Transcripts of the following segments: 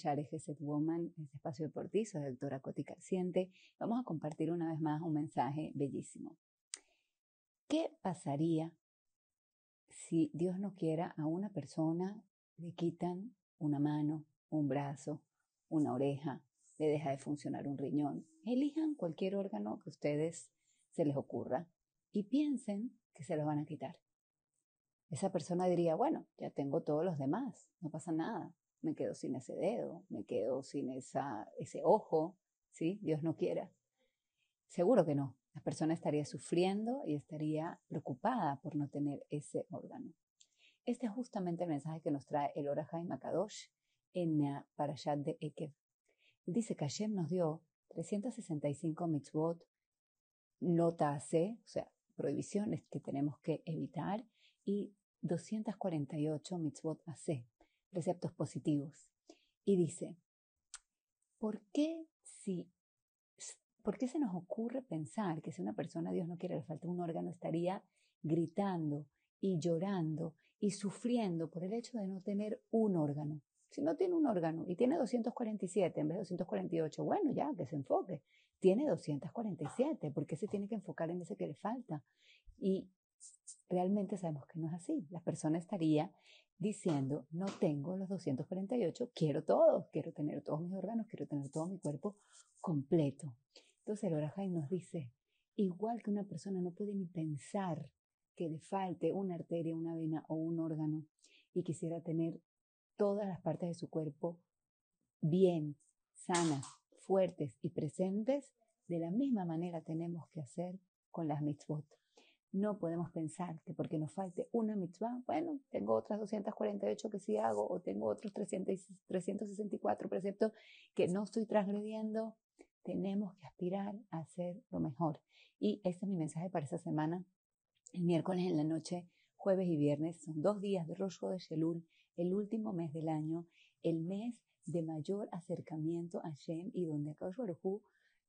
Share Geset Woman, este espacio deportivo, soy doctora Coti Carciente. Vamos a compartir una vez más un mensaje bellísimo. ¿Qué pasaría si Dios no quiera a una persona le quitan una mano, un brazo, una oreja, le deja de funcionar un riñón? Elijan cualquier órgano que ustedes se les ocurra y piensen que se lo van a quitar. Esa persona diría, bueno, ya tengo todos los demás, no pasa nada, me quedo sin ese dedo, me quedo sin esa, ese ojo, ¿sí? Dios no quiera. Seguro que no. La persona estaría sufriendo y estaría preocupada por no tener ese órgano. Este es justamente el mensaje que nos trae el Orahai Makadosh en la Parashat de Ekev. Dice que Hashem nos dio 365 mitzvot, nota C, o sea, prohibiciones que tenemos que evitar, y 248 mitzvot AC, preceptos positivos. Y dice, ¿por qué si ¿Por qué se nos ocurre pensar que si una persona, Dios no quiere, le falta un órgano, estaría gritando y llorando y sufriendo por el hecho de no tener un órgano? Si no tiene un órgano y tiene 247 en vez de 248, bueno, ya, que se enfoque. Tiene 247, ¿por qué se tiene que enfocar en ese que le falta? Y realmente sabemos que no es así. La persona estaría diciendo, no tengo los 248, quiero todos, quiero tener todos mis órganos, quiero tener todo mi cuerpo completo. Entonces el Orajay nos dice, igual que una persona no puede ni pensar que le falte una arteria, una vena o un órgano y quisiera tener todas las partes de su cuerpo bien, sanas, fuertes y presentes, de la misma manera tenemos que hacer con las mitzvot. No podemos pensar que porque nos falte una mitzvah, bueno, tengo otras 248 que sí hago, o tengo otros 364 preceptos que no estoy transgrediendo. Tenemos que aspirar a hacer lo mejor. Y este es mi mensaje para esta semana. El miércoles en la noche, jueves y viernes, son dos días de Rosh de Shelul, el último mes del año, el mes de mayor acercamiento a Shem y donde Akadosh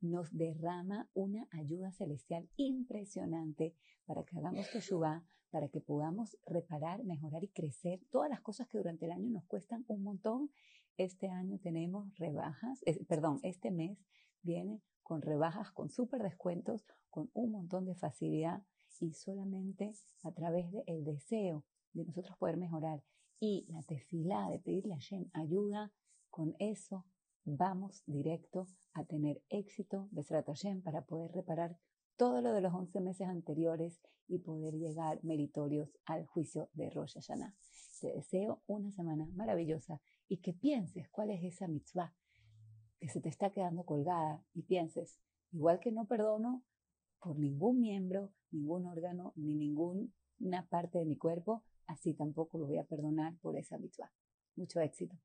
nos derrama una ayuda celestial impresionante para que hagamos Teshuvah, para que podamos reparar, mejorar y crecer todas las cosas que durante el año nos cuestan un montón. Este año tenemos rebajas, perdón, este mes viene con rebajas, con súper descuentos, con un montón de facilidad y solamente a través del deseo de nosotros poder mejorar y la tefilá de pedirle a Shem ayuda, con eso vamos directo a tener éxito, de Hashem, para poder reparar todo lo de los 11 meses anteriores y poder llegar meritorios al juicio de Rosh Hashanah. Te deseo una semana maravillosa y que pienses cuál es esa mitzvah que se te está quedando colgada y pienses, igual que no perdono por ningún miembro, ningún órgano, ni ninguna parte de mi cuerpo, así tampoco lo voy a perdonar por esa mitzvah. Mucho éxito.